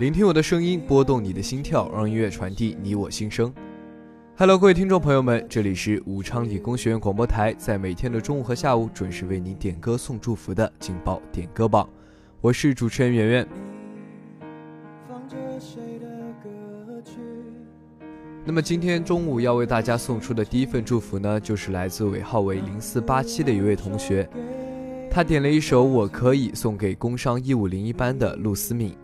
聆听我的声音，拨动你的心跳，让音乐传递你我心声。Hello，各位听众朋友们，这里是武昌理工学院广播台，在每天的中午和下午准时为您点歌送祝福的劲爆点歌榜，我是主持人圆圆。那么今天中午要为大家送出的第一份祝福呢，就是来自尾号为零四八七的一位同学，他点了一首《我可以》送给工商一五零一班的陆思敏。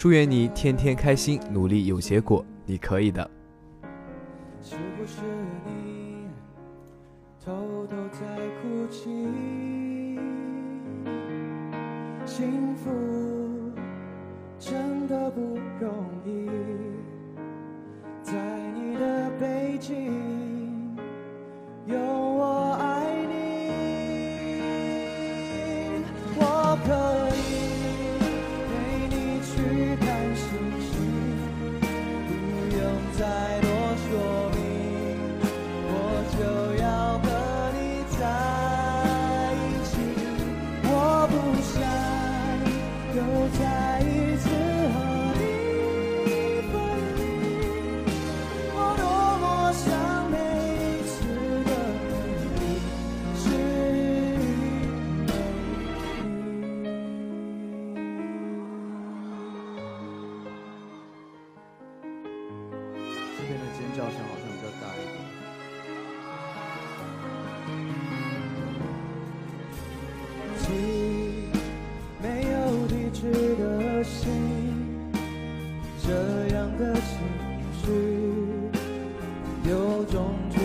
祝愿你天天开心，努力有结果，你可以的。是不是叫声好像比较大一点。起没有地址的信，这样的情绪有种距离。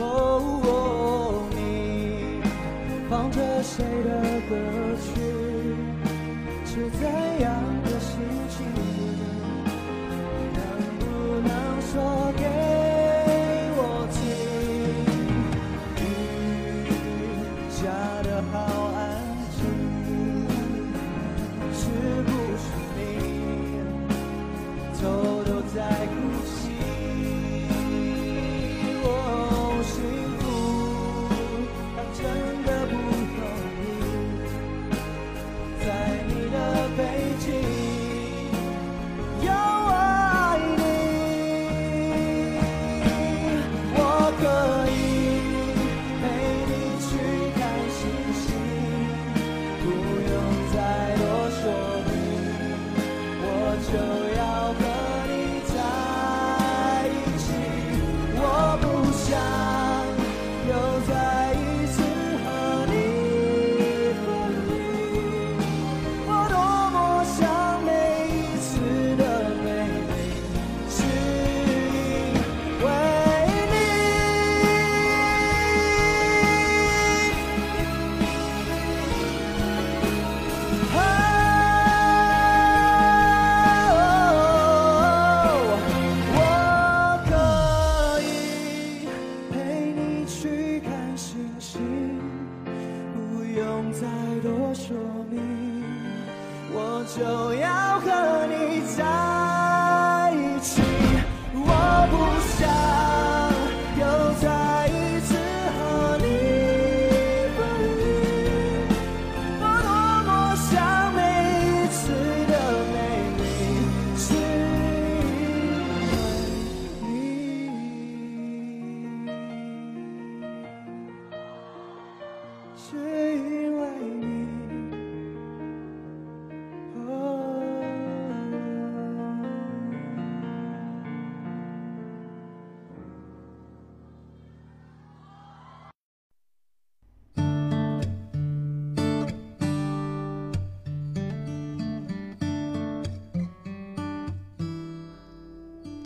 哦，你放着谁的歌曲？是怎样的心情？ 저에게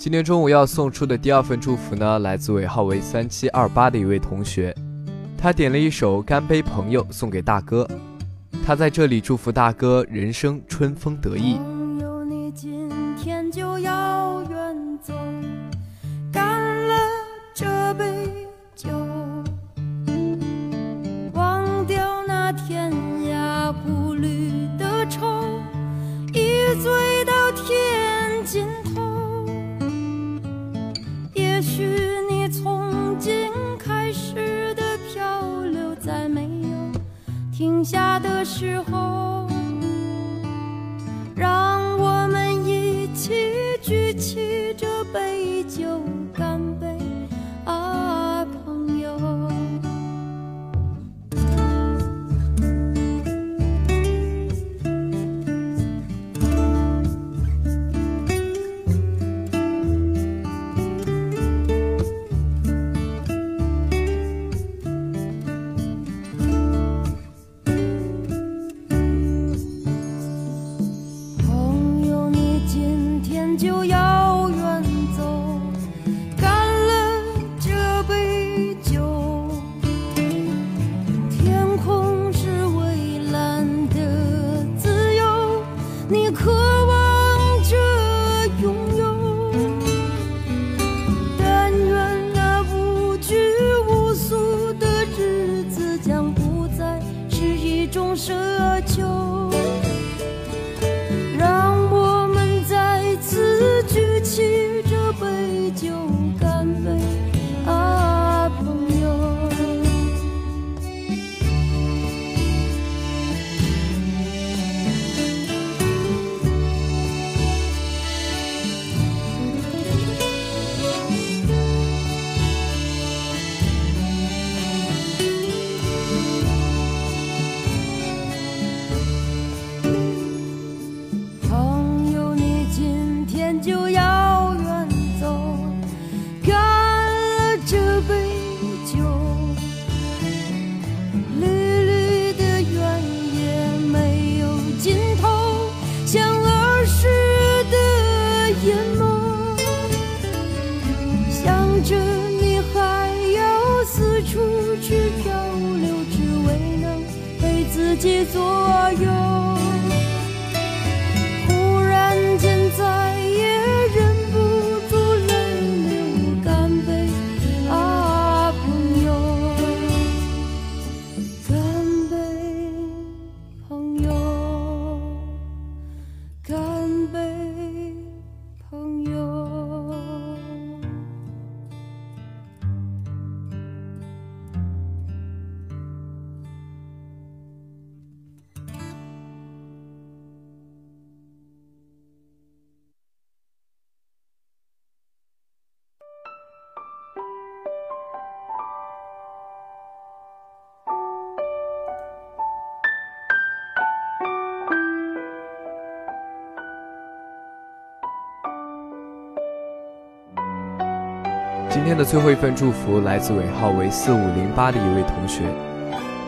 今天中午要送出的第二份祝福呢，来自尾号为三七二八的一位同学，他点了一首《干杯朋友》送给大哥，他在这里祝福大哥人生春风得意。左右今天的最后一份祝福来自尾号为四五零八的一位同学，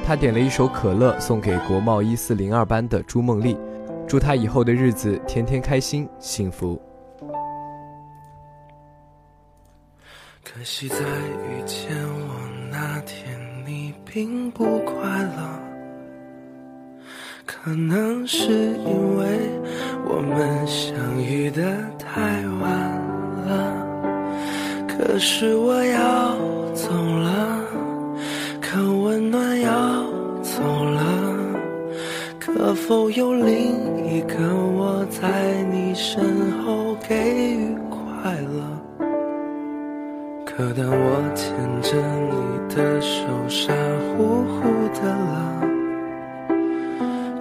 他点了一首可乐送给国贸一四零二班的朱梦丽，祝她以后的日子天天开心幸福。可惜在遇见我那天，你并不快乐。可能是因为我们相遇的太晚。可是我要走了，可温暖要走了。可否有另一个我在你身后给予快乐？可当我牵着你的手，傻乎乎的了，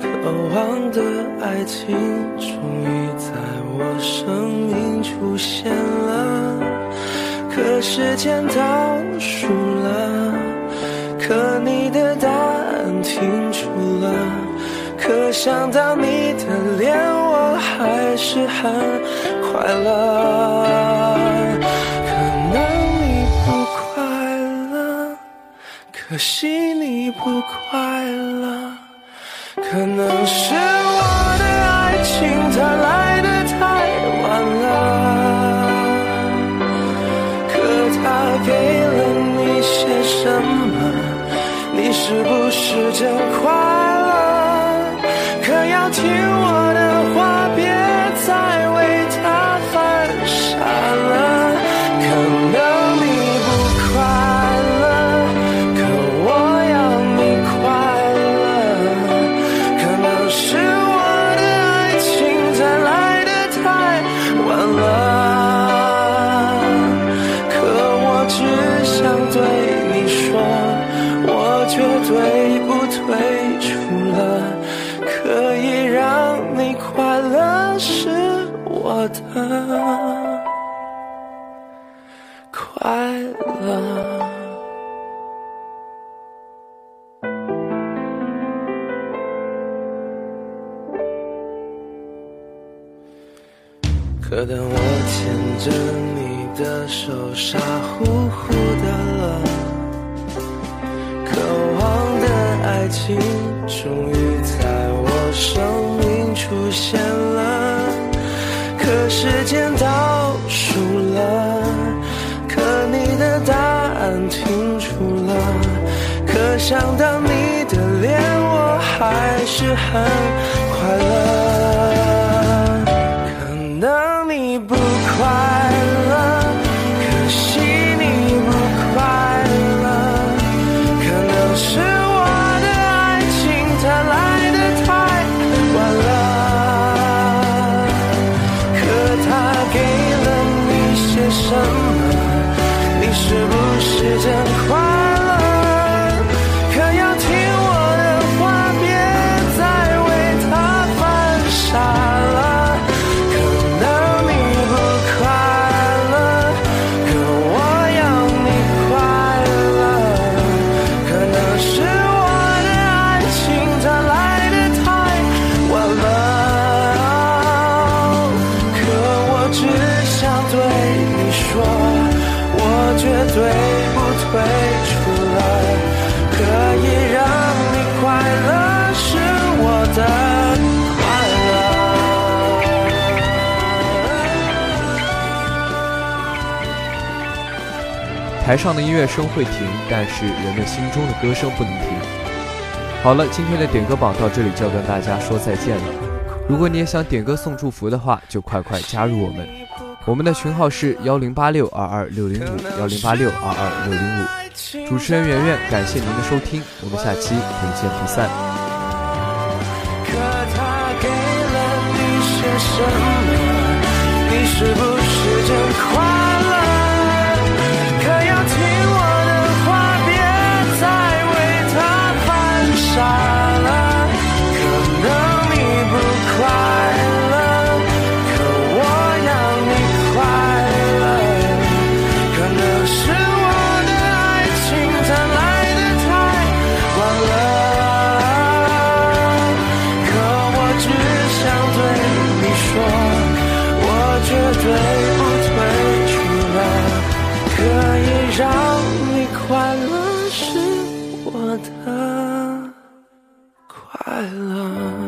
渴望的爱情终于在我生命出现了。可时间倒数了，可你的答案停住了，可想到你的脸，我还是很快乐。可能你不快乐，可惜你不快乐，可能是时间快绝对不退出了，可以让你快乐是我的快乐。可当我牵着你的手，傻乎乎的了，爱情终于在我生命出现了。可时间倒数了，可你的答案停住了，可想到你的脸，我还是很快乐。对不退出了。可以让你快乐是我的。台上的音乐声会停，但是人们心中的歌声不能停。好了，今天的点歌榜到这里就要跟大家说再见了。如果你也想点歌送祝福的话，就快快加入我们。我们的群号是幺零八六二二六零五幺零八六二二六零五。主持人圆圆，感谢您的收听，我们下期不见不散。可他给了你些什么？你是不是真快的快乐。